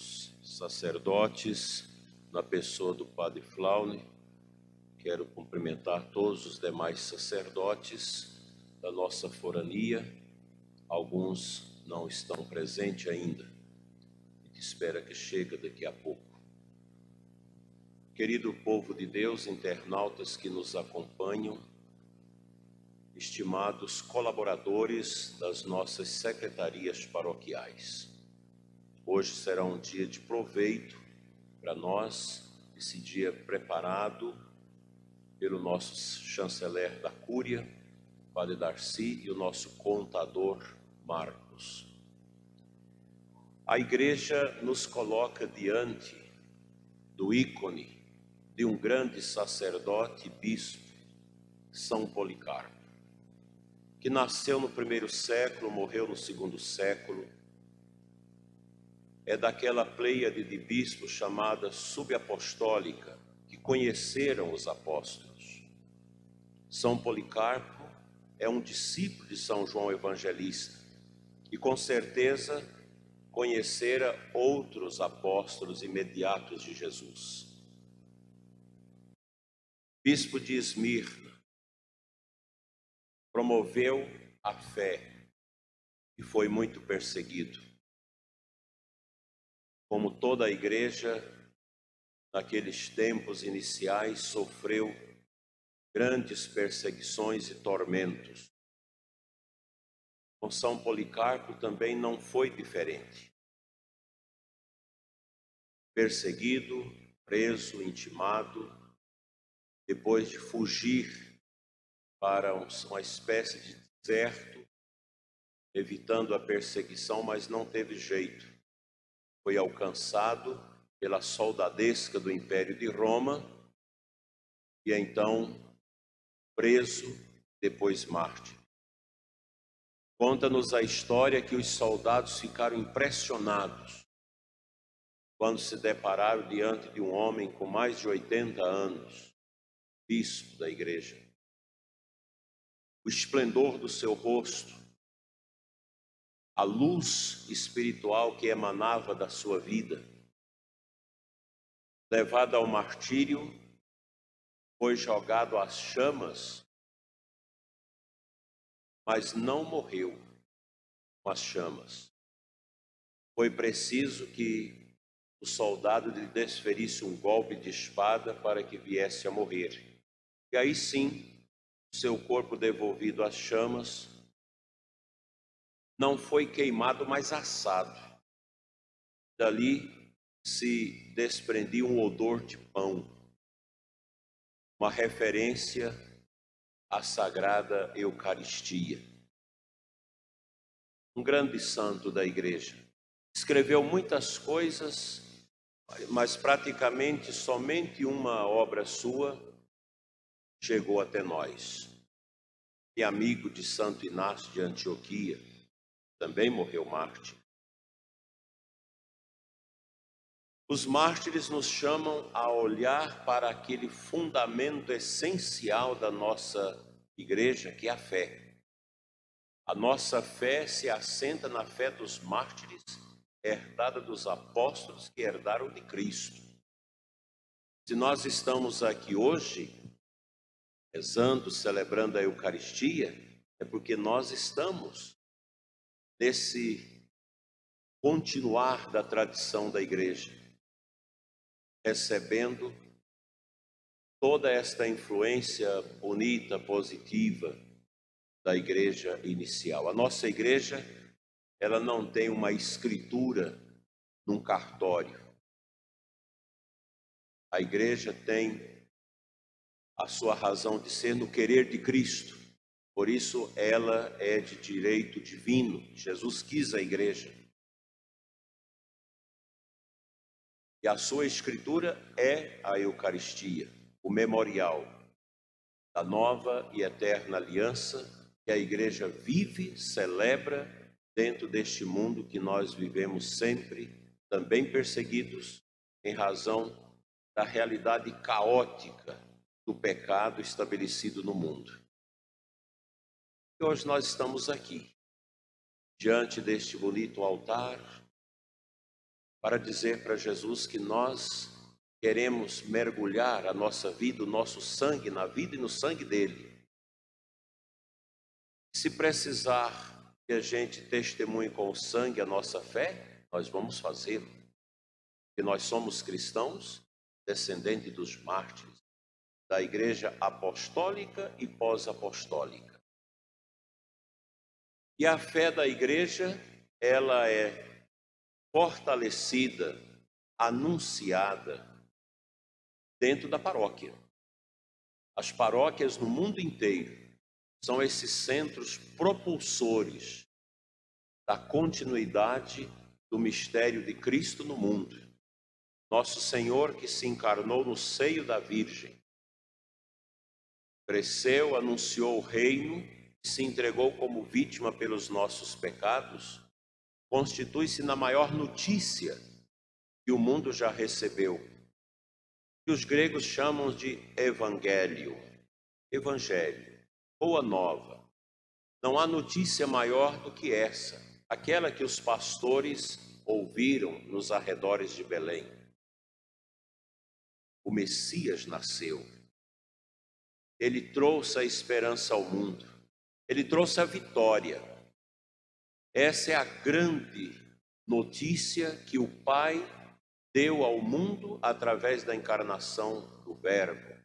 estimados sacerdotes, na pessoa do Padre Flaune, quero cumprimentar todos os demais sacerdotes da nossa forania, alguns não estão presentes ainda, e espera que chegue daqui a pouco. Querido povo de Deus, internautas que nos acompanham, estimados colaboradores das nossas secretarias paroquiais. Hoje será um dia de proveito para nós, esse dia preparado pelo nosso chanceler da Cúria, Padre Darcy, e o nosso contador Marcos. A igreja nos coloca diante do ícone de um grande sacerdote e bispo, São Policarpo, que nasceu no primeiro século, morreu no segundo século, é daquela pleiade de bispos chamada subapostólica, que conheceram os apóstolos. São Policarpo é um discípulo de São João Evangelista e com certeza conhecera outros apóstolos imediatos de Jesus. Bispo de Esmirna promoveu a fé e foi muito perseguido como toda a igreja, naqueles tempos iniciais, sofreu grandes perseguições e tormentos. Com São Policarpo também não foi diferente. Perseguido, preso, intimado, depois de fugir para uma espécie de deserto, evitando a perseguição, mas não teve jeito foi alcançado pela soldadesca do Império de Roma e é então preso, depois mártir. Conta-nos a história que os soldados ficaram impressionados quando se depararam diante de um homem com mais de 80 anos, bispo da igreja. O esplendor do seu rosto, a luz espiritual que emanava da sua vida. Levado ao martírio, foi jogado às chamas, mas não morreu com as chamas. Foi preciso que o soldado lhe desferisse um golpe de espada para que viesse a morrer. E aí sim, seu corpo devolvido às chamas, não foi queimado, mas assado. Dali se desprendia um odor de pão, uma referência à sagrada Eucaristia. Um grande santo da igreja. Escreveu muitas coisas, mas praticamente somente uma obra sua chegou até nós. E amigo de Santo Inácio de Antioquia, também morreu mártir. Os mártires nos chamam a olhar para aquele fundamento essencial da nossa igreja, que é a fé. A nossa fé se assenta na fé dos mártires, herdada dos apóstolos que herdaram de Cristo. Se nós estamos aqui hoje, rezando, celebrando a Eucaristia, é porque nós estamos nesse continuar da tradição da igreja, recebendo toda esta influência bonita, positiva da igreja inicial. A nossa igreja, ela não tem uma escritura num cartório. A igreja tem a sua razão de ser no querer de Cristo. Por isso, ela é de direito divino. Jesus quis a igreja. E a sua escritura é a Eucaristia, o memorial da nova e eterna aliança que a igreja vive, celebra dentro deste mundo que nós vivemos sempre, também perseguidos em razão da realidade caótica do pecado estabelecido no mundo. E hoje nós estamos aqui, diante deste bonito altar, para dizer para Jesus que nós queremos mergulhar a nossa vida, o nosso sangue na vida e no sangue dele. Se precisar que a gente testemunhe com o sangue a nossa fé, nós vamos fazê-lo. Porque nós somos cristãos, descendentes dos mártires, da igreja apostólica e pós-apostólica. E a fé da igreja, ela é fortalecida, anunciada dentro da paróquia. As paróquias no mundo inteiro são esses centros propulsores da continuidade do mistério de Cristo no mundo. Nosso Senhor que se encarnou no seio da Virgem, cresceu, anunciou o reino, se entregou como vítima pelos nossos pecados, constitui-se na maior notícia que o mundo já recebeu, que os gregos chamam de evangelho, evangelho, boa nova. Não há notícia maior do que essa, aquela que os pastores ouviram nos arredores de Belém. O Messias nasceu. Ele trouxe a esperança ao mundo. Ele trouxe a vitória. Essa é a grande notícia que o Pai deu ao mundo através da encarnação do Verbo,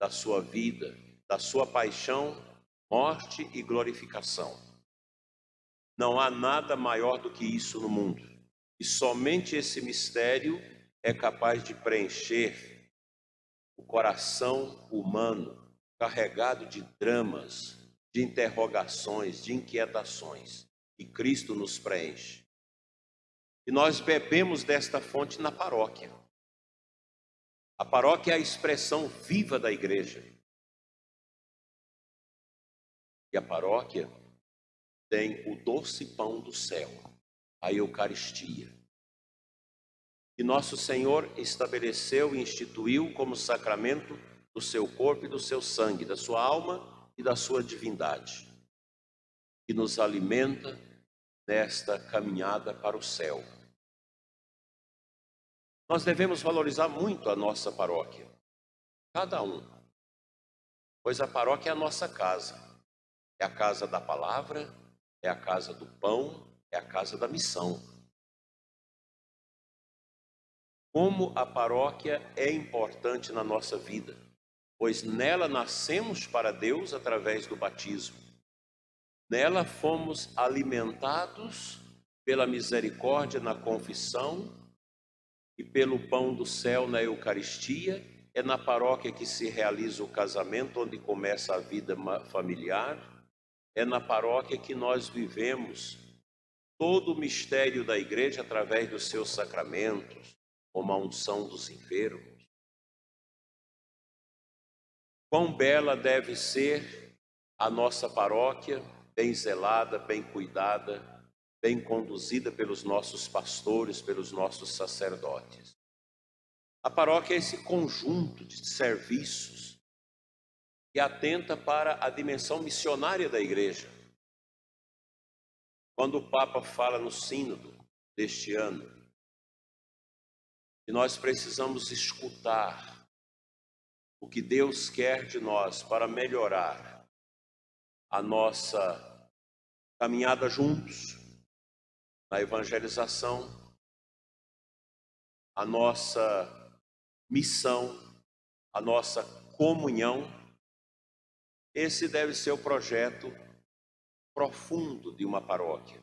da sua vida, da sua paixão, morte e glorificação. Não há nada maior do que isso no mundo. E somente esse mistério é capaz de preencher o coração humano carregado de dramas, de interrogações, de inquietações. E Cristo nos preenche. E nós bebemos desta fonte na paróquia. A paróquia é a expressão viva da igreja. E a paróquia tem o doce pão do céu, a Eucaristia. E nosso Senhor estabeleceu e instituiu como sacramento do seu corpo e do seu sangue, da sua alma e da sua divindade, que nos alimenta nesta caminhada para o céu. Nós devemos valorizar muito a nossa paróquia, cada um, pois a paróquia é a nossa casa, é a casa da palavra, é a casa do pão, é a casa da missão. Como a paróquia é importante na nossa vida, pois nela nascemos para Deus através do batismo. Nela fomos alimentados pela misericórdia na confissão e pelo pão do céu na Eucaristia. É na paróquia que se realiza o casamento, onde começa a vida familiar. É na paróquia que nós vivemos todo o mistério da igreja através dos seus sacramentos, como a unção dos enfermos. Quão bela deve ser a nossa paróquia bem zelada, bem cuidada, bem conduzida pelos nossos pastores, pelos nossos sacerdotes. A paróquia é esse conjunto de serviços que atenta para a dimensão missionária da igreja. Quando o Papa fala no Sínodo deste ano, que nós precisamos escutar o que Deus quer de nós para melhorar a nossa caminhada juntos na evangelização, a nossa missão, a nossa comunhão. Esse deve ser o projeto profundo de uma paróquia.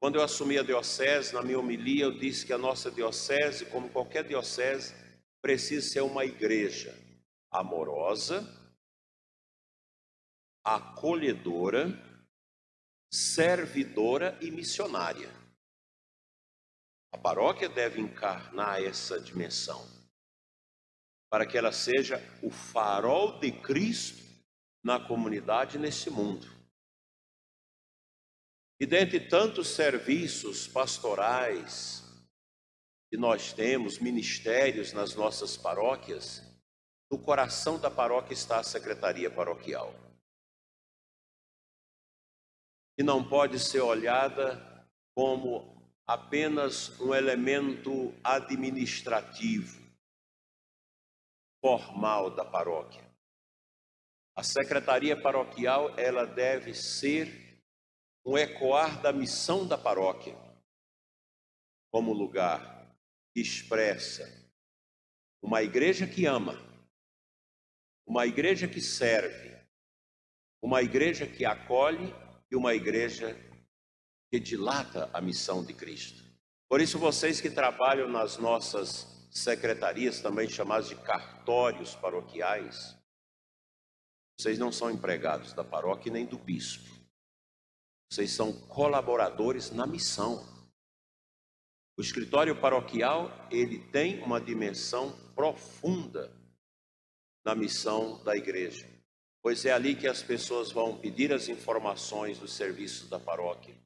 Quando eu assumi a diocese, na minha homilia, eu disse que a nossa diocese, como qualquer diocese, precisa ser uma igreja amorosa, acolhedora, servidora e missionária. A paróquia deve encarnar essa dimensão, para que ela seja o farol de Cristo na comunidade nesse mundo. E dentre tantos serviços pastorais que nós temos, ministérios nas nossas paróquias, no coração da paróquia está a secretaria paroquial que não pode ser olhada como apenas um elemento administrativo, formal da paróquia. A secretaria paroquial, ela deve ser um ecoar da missão da paróquia, como lugar que expressa uma igreja que ama, uma igreja que serve, uma igreja que acolhe e uma igreja que dilata a missão de Cristo. Por isso, vocês que trabalham nas nossas secretarias, também chamadas de cartórios paroquiais, vocês não são empregados da paróquia nem do bispo. Vocês são colaboradores na missão. O escritório paroquial, ele tem uma dimensão profunda na missão da igreja. Pois é ali que as pessoas vão pedir as informações dos serviços da paróquia.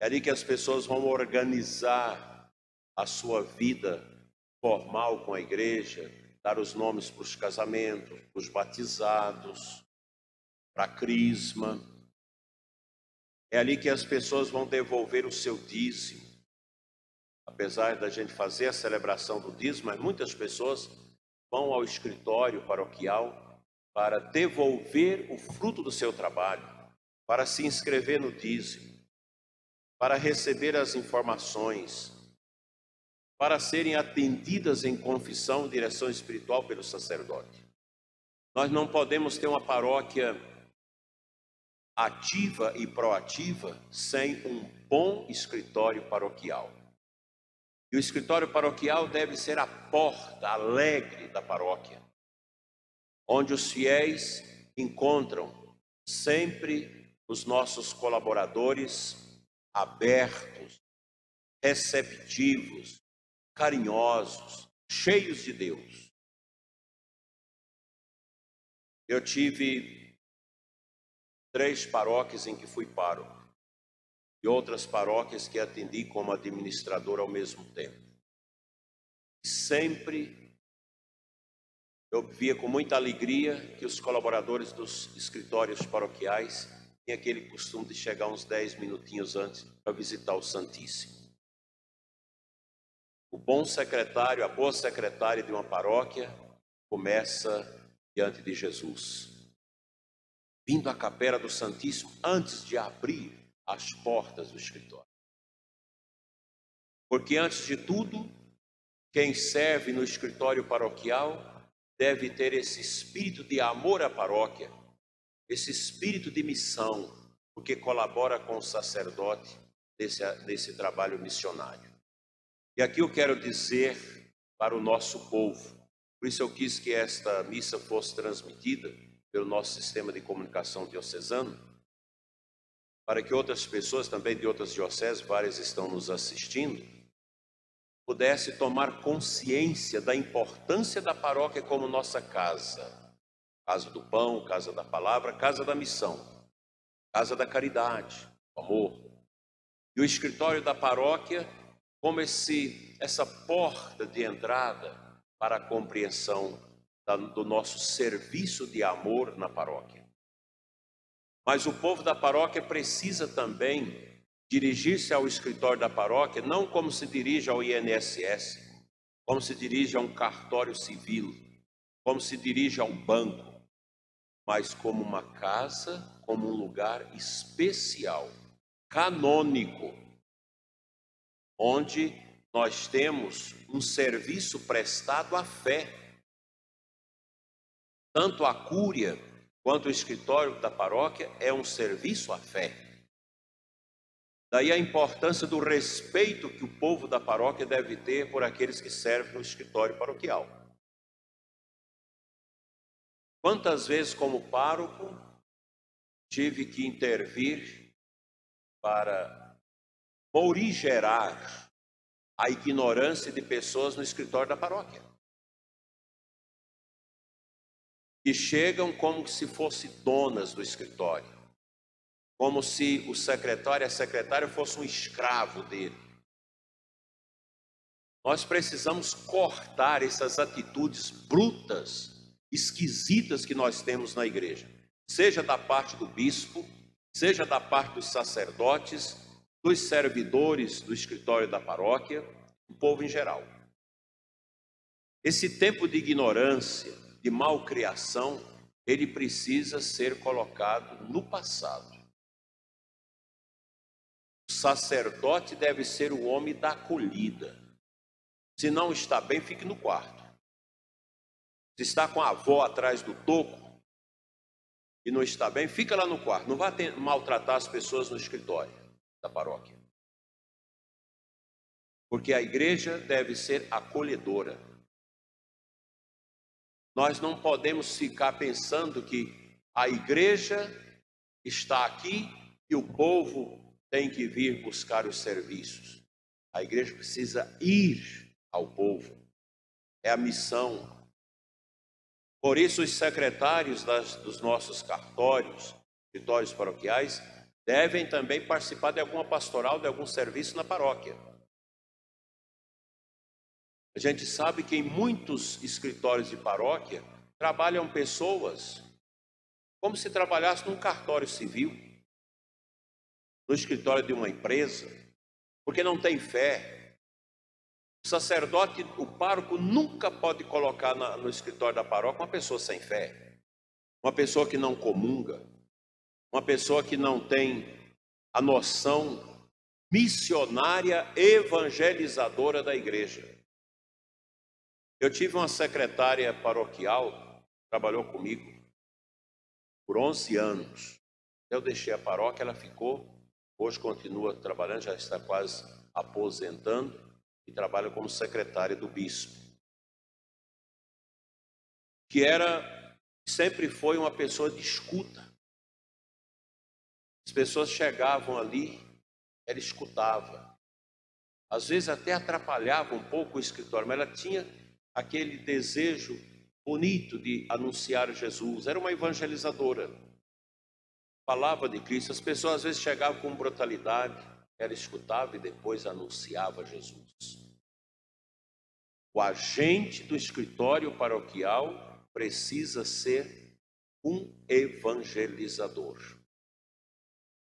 É ali que as pessoas vão organizar a sua vida formal com a igreja, dar os nomes para os casamentos, para os batizados, para a crisma. É ali que as pessoas vão devolver o seu dízimo. Apesar da gente fazer a celebração do dízimo, mas muitas pessoas vão ao escritório paroquial para devolver o fruto do seu trabalho, para se inscrever no dízimo, para receber as informações, para serem atendidas em confissão, direção espiritual pelo sacerdote. Nós não podemos ter uma paróquia ativa e proativa sem um bom escritório paroquial. E o escritório paroquial deve ser a porta alegre da paróquia, onde os fiéis encontram sempre os nossos colaboradores abertos, receptivos, carinhosos, cheios de Deus. Eu tive três paróquias em que fui pároco e outras paróquias que atendi como administrador ao mesmo tempo. Sempre eu via com muita alegria que os colaboradores dos escritórios paroquiais têm aquele costume de chegar uns dez minutinhos antes para visitar o Santíssimo. O bom secretário, a boa secretária de uma paróquia começa diante de Jesus, vindo à capela do Santíssimo antes de abrir as portas do escritório. Porque antes de tudo, quem serve no escritório paroquial deve ter esse espírito de amor à paróquia, esse espírito de missão, porque colabora com o sacerdote nesse, nesse trabalho missionário. E aqui eu quero dizer para o nosso povo, por isso eu quis que esta missa fosse transmitida pelo nosso sistema de comunicação diocesano, para que outras pessoas também de outras dioceses, várias estão nos assistindo, pudesse tomar consciência da importância da paróquia como nossa casa, casa do pão, casa da palavra, casa da missão, casa da caridade, amor. E o escritório da paróquia como esse, essa porta de entrada para a compreensão da, do nosso serviço de amor na paróquia. Mas o povo da paróquia precisa também dirigir-se ao escritório da paróquia, não como se dirige ao INSS, como se dirige a um cartório civil, como se dirige a um banco, mas como uma casa, como um lugar especial, canônico onde nós temos um serviço prestado à fé. Tanto a cúria quanto o escritório da paróquia é um serviço à fé. Daí a importância do respeito que o povo da paróquia deve ter por aqueles que servem no escritório paroquial. Quantas vezes, como pároco, tive que intervir para morigerar a ignorância de pessoas no escritório da paróquia. Que chegam como se fossem donas do escritório, como se o secretário e a secretária fosse um escravo dele. Nós precisamos cortar essas atitudes brutas, esquisitas que nós temos na igreja, seja da parte do bispo, seja da parte dos sacerdotes, dos servidores do escritório da paróquia, o povo em geral. Esse tempo de ignorância, de malcriação, ele precisa ser colocado no passado. O sacerdote deve ser o homem da acolhida. Se não está bem, fique no quarto. Se está com a avó atrás do toco e não está bem, fica lá no quarto. Não vá maltratar as pessoas no escritório da paróquia. Porque a igreja deve ser acolhedora. Nós não podemos ficar pensando que a igreja está aqui e o povo tem que vir buscar os serviços. A igreja precisa ir ao povo. É a missão. Por isso, os secretários das, dos nossos cartórios, escritórios paroquiais, devem também participar de alguma pastoral, de algum serviço na paróquia. A gente sabe que em muitos escritórios de paróquia trabalham pessoas como se trabalhasse num cartório civil, no escritório de uma empresa, porque não tem fé. O sacerdote, o pároco, nunca pode colocar na, no escritório da paróquia uma pessoa sem fé, uma pessoa que não comunga, uma pessoa que não tem a noção missionária evangelizadora da igreja. Eu tive uma secretária paroquial, trabalhou comigo por 11 anos. Eu deixei a paróquia, ela ficou, hoje continua trabalhando, já está quase aposentando e trabalha como secretária do bispo. Que era, sempre foi uma pessoa de escuta. As pessoas chegavam ali, ela escutava. Às vezes até atrapalhava um pouco o escritório, mas ela tinha aquele desejo bonito de anunciar Jesus. Era uma evangelizadora. Falava de Cristo. As pessoas às vezes chegavam com brutalidade, ela escutava e depois anunciava Jesus. O agente do escritório paroquial precisa ser um evangelizador.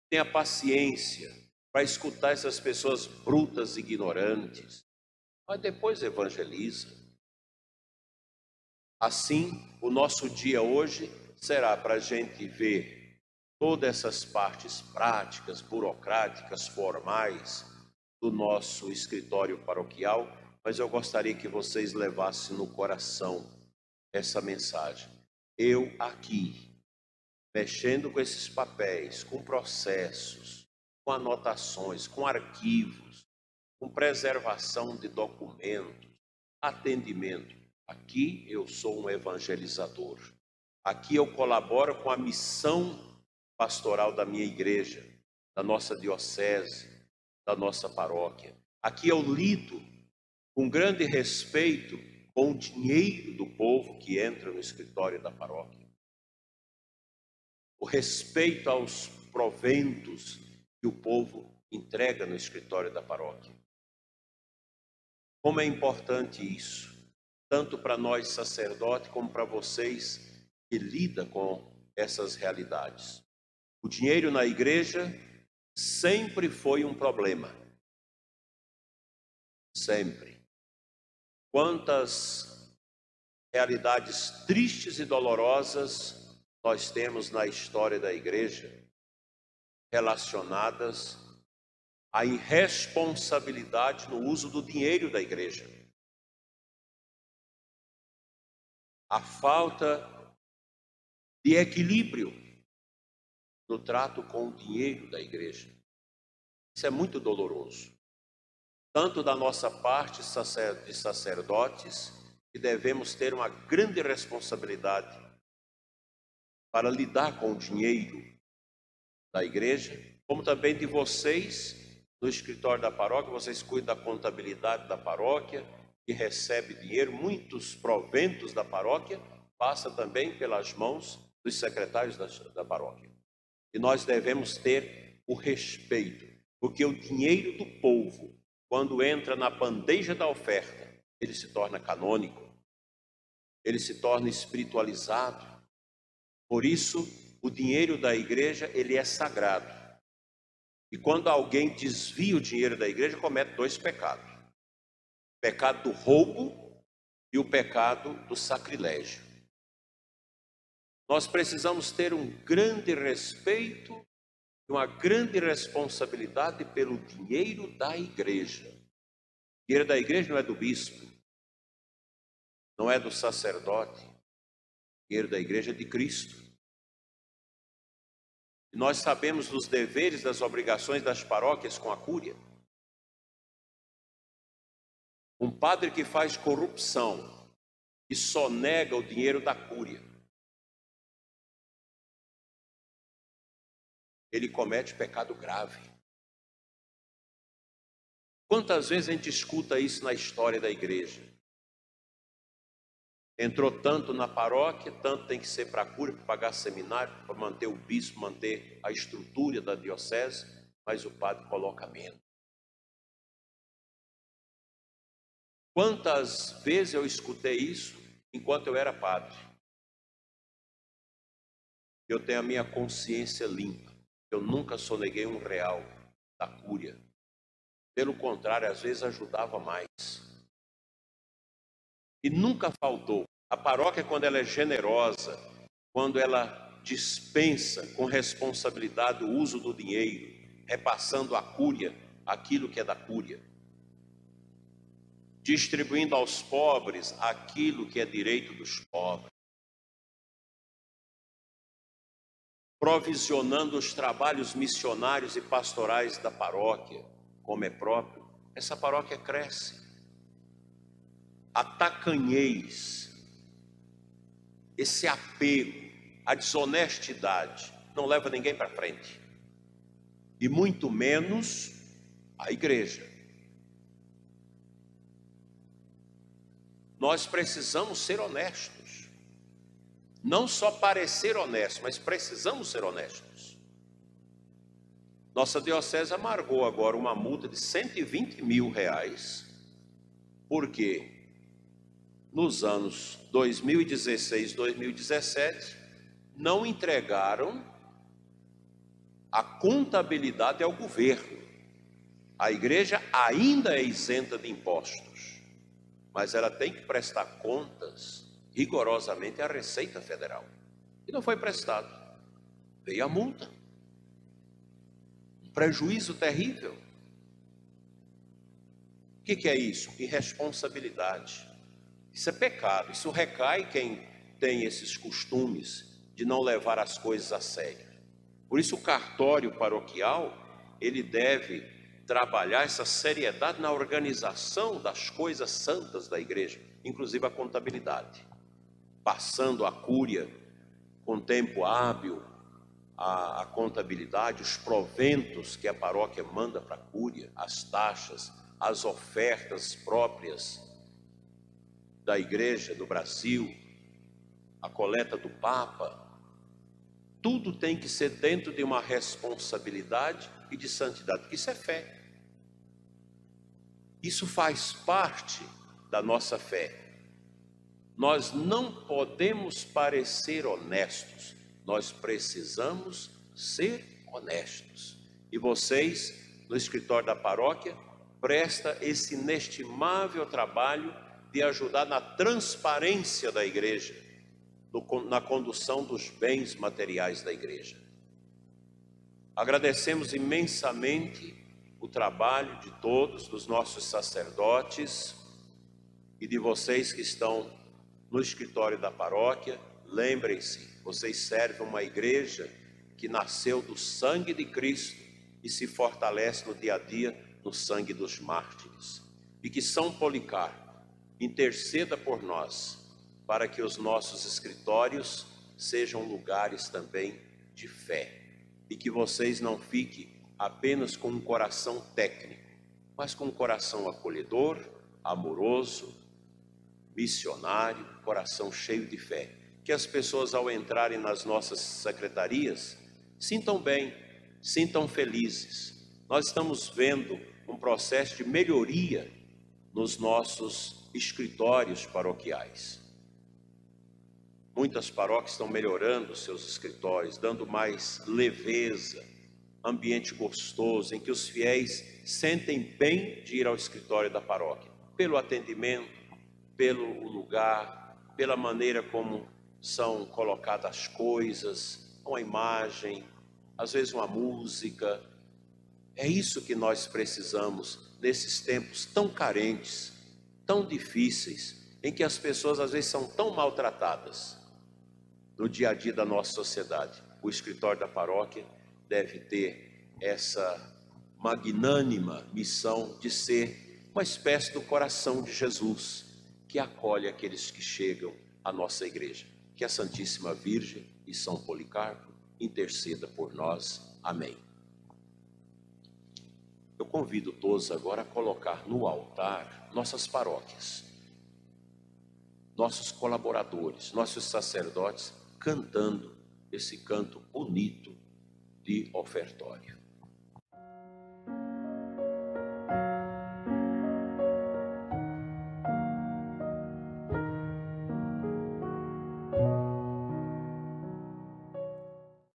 Tenha paciência para escutar essas pessoas brutas, ignorantes, mas depois evangeliza. Assim, o nosso dia hoje será para a gente ver todas essas partes práticas, burocráticas, formais do nosso escritório paroquial, mas eu gostaria que vocês levassem no coração essa mensagem. Eu aqui, mexendo com esses papéis, com processos, com anotações, com arquivos, com preservação de documentos, atendimento. Aqui eu sou um evangelizador. Aqui eu colaboro com a missão pastoral da minha igreja, da nossa diocese, da nossa paróquia. Aqui eu lido com grande respeito com o dinheiro do povo que entra no escritório da paróquia. O respeito aos proventos que o povo entrega no escritório da paróquia. Como é importante isso tanto para nós sacerdotes como para vocês que lida com essas realidades. O dinheiro na igreja sempre foi um problema. Sempre. Quantas realidades tristes e dolorosas nós temos na história da igreja relacionadas à irresponsabilidade no uso do dinheiro da igreja. A falta de equilíbrio no trato com o dinheiro da igreja. Isso é muito doloroso. Tanto da nossa parte de sacerdotes, que devemos ter uma grande responsabilidade para lidar com o dinheiro da igreja, como também de vocês no escritório da paróquia, vocês cuidam da contabilidade da paróquia, que recebe dinheiro, muitos proventos da paróquia, passa também pelas mãos dos secretários da, da paróquia. E nós devemos ter o respeito, porque o dinheiro do povo, quando entra na bandeja da oferta, ele se torna canônico, ele se torna espiritualizado. Por isso, o dinheiro da igreja, ele é sagrado. E quando alguém desvia o dinheiro da igreja, comete dois pecados: pecado do roubo e o pecado do sacrilégio. Nós precisamos ter um grande respeito e uma grande responsabilidade pelo dinheiro da igreja. O dinheiro da igreja não é do bispo, não é do sacerdote, o dinheiro da igreja é de Cristo. Nós sabemos dos deveres, das obrigações das paróquias com a cúria. Um padre que faz corrupção e só nega o dinheiro da cúria, ele comete pecado grave. Quantas vezes a gente escuta isso na história da igreja? Entrou tanto na paróquia, tanto tem que ser para a cura, para pagar seminário, para manter o bispo, manter a estrutura da diocese, mas o padre coloca menos. Quantas vezes eu escutei isso enquanto eu era padre? Eu tenho a minha consciência limpa. Eu nunca soneguei um real da cúria. Pelo contrário, às vezes ajudava mais. E nunca faltou a paróquia, quando ela é generosa, quando ela dispensa com responsabilidade o uso do dinheiro, repassando à cúria aquilo que é da cúria, distribuindo aos pobres aquilo que é direito dos pobres, provisionando os trabalhos missionários e pastorais da paróquia, como é próprio, essa paróquia cresce. A tacanhez esse apego, a desonestidade, não leva ninguém para frente. E muito menos a igreja. Nós precisamos ser honestos. Não só parecer honestos, mas precisamos ser honestos. Nossa diocese amargou agora uma multa de 120 mil reais, porque nos anos 2016, 2017, não entregaram a contabilidade ao governo. A igreja ainda é isenta de impostos, mas ela tem que prestar contas rigorosamente à Receita Federal. E não foi prestado. Veio a multa. Um prejuízo terrível. O que, que é isso? Irresponsabilidade. Isso é pecado. Isso recai quem tem esses costumes de não levar as coisas a sério. Por isso o cartório paroquial, ele deve trabalhar essa seriedade na organização das coisas santas da igreja, inclusive a contabilidade, passando a cúria com tempo hábil, a, a contabilidade, os proventos que a paróquia manda para a cúria, as taxas, as ofertas próprias da igreja do Brasil, a coleta do Papa, tudo tem que ser dentro de uma responsabilidade e de santidade, isso é fé. Isso faz parte da nossa fé. Nós não podemos parecer honestos, nós precisamos ser honestos. E vocês, no escritório da paróquia, presta esse inestimável trabalho de ajudar na transparência da igreja, na condução dos bens materiais da igreja. Agradecemos imensamente o trabalho de todos, dos nossos sacerdotes e de vocês que estão no escritório da paróquia. Lembrem-se, vocês servem uma igreja que nasceu do sangue de Cristo e se fortalece no dia a dia no sangue dos mártires. E que São Policarpo interceda por nós, para que os nossos escritórios sejam lugares também de fé e que vocês não fiquem apenas com um coração técnico, mas com um coração acolhedor, amoroso, missionário, coração cheio de fé. Que as pessoas, ao entrarem nas nossas secretarias, sintam bem, sintam felizes. Nós estamos vendo um processo de melhoria nos nossos escritórios paroquiais. Muitas paróquias estão melhorando seus escritórios, dando mais leveza, ambiente gostoso em que os fiéis sentem bem de ir ao escritório da paróquia, pelo atendimento, pelo lugar, pela maneira como são colocadas as coisas, uma imagem, às vezes uma música. É isso que nós precisamos nesses tempos tão carentes, tão difíceis, em que as pessoas às vezes são tão maltratadas no dia a dia da nossa sociedade. O escritório da paróquia deve ter essa magnânima missão de ser uma espécie do coração de Jesus, que acolhe aqueles que chegam à nossa igreja. Que a Santíssima Virgem e São Policarpo interceda por nós. Amém. Eu convido todos agora a colocar no altar nossas paróquias, nossos colaboradores, nossos sacerdotes cantando esse canto bonito de ofertório.